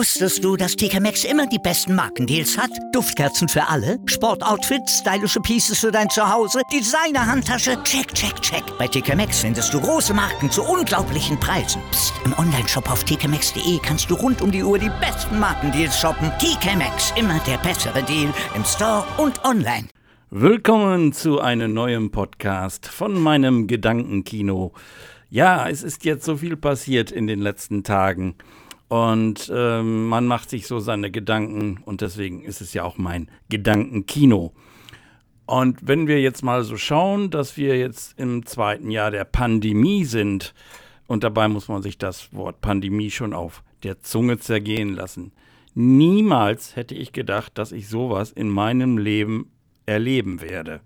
Wusstest du, dass TK Maxx immer die besten Markendeals hat? Duftkerzen für alle, Sportoutfits, stylische Pieces für dein Zuhause, Designer-Handtasche, check, check, check. Bei TK Maxx findest du große Marken zu unglaublichen Preisen. Psst. im Onlineshop auf tkmaxx.de kannst du rund um die Uhr die besten Markendeals shoppen. TK Maxx, immer der bessere Deal im Store und online. Willkommen zu einem neuen Podcast von meinem Gedankenkino. Ja, es ist jetzt so viel passiert in den letzten Tagen. Und ähm, man macht sich so seine Gedanken und deswegen ist es ja auch mein Gedankenkino. Und wenn wir jetzt mal so schauen, dass wir jetzt im zweiten Jahr der Pandemie sind, und dabei muss man sich das Wort Pandemie schon auf der Zunge zergehen lassen. Niemals hätte ich gedacht, dass ich sowas in meinem Leben erleben werde.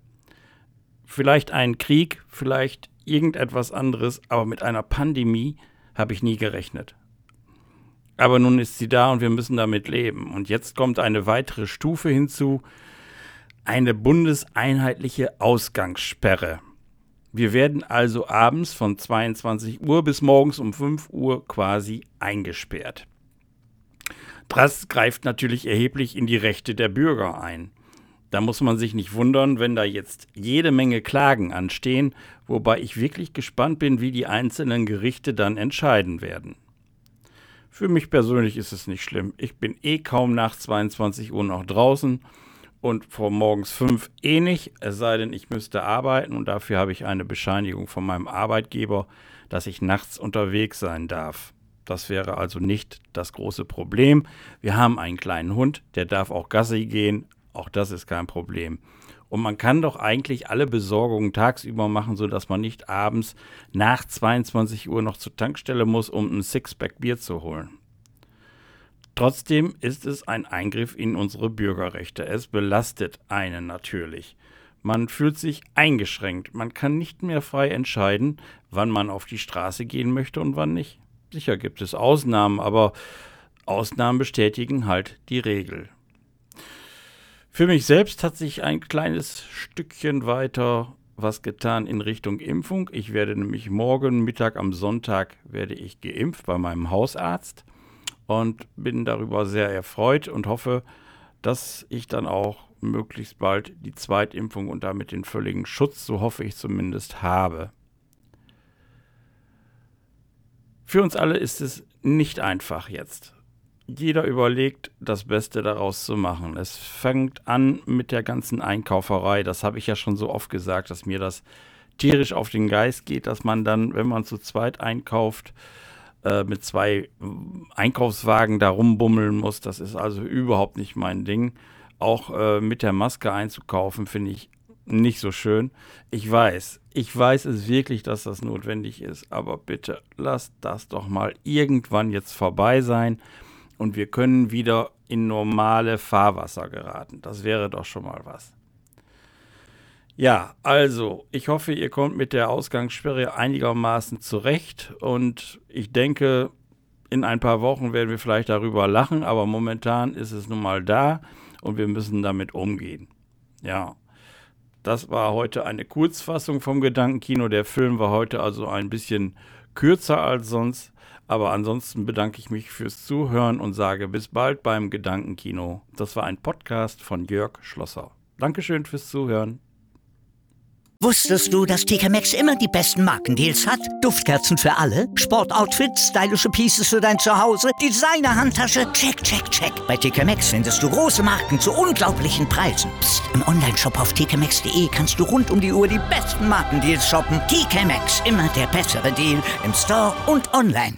Vielleicht einen Krieg, vielleicht irgendetwas anderes, aber mit einer Pandemie habe ich nie gerechnet. Aber nun ist sie da und wir müssen damit leben. Und jetzt kommt eine weitere Stufe hinzu, eine bundeseinheitliche Ausgangssperre. Wir werden also abends von 22 Uhr bis morgens um 5 Uhr quasi eingesperrt. Das greift natürlich erheblich in die Rechte der Bürger ein. Da muss man sich nicht wundern, wenn da jetzt jede Menge Klagen anstehen, wobei ich wirklich gespannt bin, wie die einzelnen Gerichte dann entscheiden werden. Für mich persönlich ist es nicht schlimm. Ich bin eh kaum nach 22 Uhr noch draußen und vor morgens 5 eh nicht, es sei denn, ich müsste arbeiten und dafür habe ich eine Bescheinigung von meinem Arbeitgeber, dass ich nachts unterwegs sein darf. Das wäre also nicht das große Problem. Wir haben einen kleinen Hund, der darf auch Gassi gehen, auch das ist kein Problem. Und man kann doch eigentlich alle Besorgungen tagsüber machen, sodass man nicht abends nach 22 Uhr noch zur Tankstelle muss, um ein Sixpack Bier zu holen. Trotzdem ist es ein Eingriff in unsere Bürgerrechte. Es belastet einen natürlich. Man fühlt sich eingeschränkt. Man kann nicht mehr frei entscheiden, wann man auf die Straße gehen möchte und wann nicht. Sicher gibt es Ausnahmen, aber Ausnahmen bestätigen halt die Regel. Für mich selbst hat sich ein kleines Stückchen weiter was getan in Richtung Impfung. Ich werde nämlich morgen Mittag am Sonntag werde ich geimpft bei meinem Hausarzt und bin darüber sehr erfreut und hoffe, dass ich dann auch möglichst bald die Zweitimpfung und damit den völligen Schutz, so hoffe ich zumindest, habe. Für uns alle ist es nicht einfach jetzt jeder überlegt, das Beste daraus zu machen. Es fängt an mit der ganzen Einkauferei. Das habe ich ja schon so oft gesagt, dass mir das tierisch auf den Geist geht, dass man dann, wenn man zu zweit einkauft, äh, mit zwei Einkaufswagen da rumbummeln muss. Das ist also überhaupt nicht mein Ding. Auch äh, mit der Maske einzukaufen, finde ich nicht so schön. Ich weiß, ich weiß es wirklich, dass das notwendig ist, aber bitte lasst das doch mal irgendwann jetzt vorbei sein und wir können wieder in normale Fahrwasser geraten. Das wäre doch schon mal was. Ja, also, ich hoffe, ihr kommt mit der Ausgangssperre einigermaßen zurecht und ich denke, in ein paar Wochen werden wir vielleicht darüber lachen, aber momentan ist es nun mal da und wir müssen damit umgehen. Ja, das war heute eine Kurzfassung vom Gedankenkino. Der Film war heute also ein bisschen kürzer als sonst. Aber ansonsten bedanke ich mich fürs Zuhören und sage bis bald beim Gedankenkino. Das war ein Podcast von Jörg Schlosser. Dankeschön fürs Zuhören. Wusstest du, dass TK Maxx immer die besten Markendeals hat? Duftkerzen für alle, Sportoutfits, stylische Pieces für dein Zuhause, Designer-Handtasche, check, check, check. Bei TK Maxx findest du große Marken zu unglaublichen Preisen. Psst. im Onlineshop auf tkmaxx.de kannst du rund um die Uhr die besten Markendeals shoppen. TK Maxx, immer der bessere Deal im Store und online.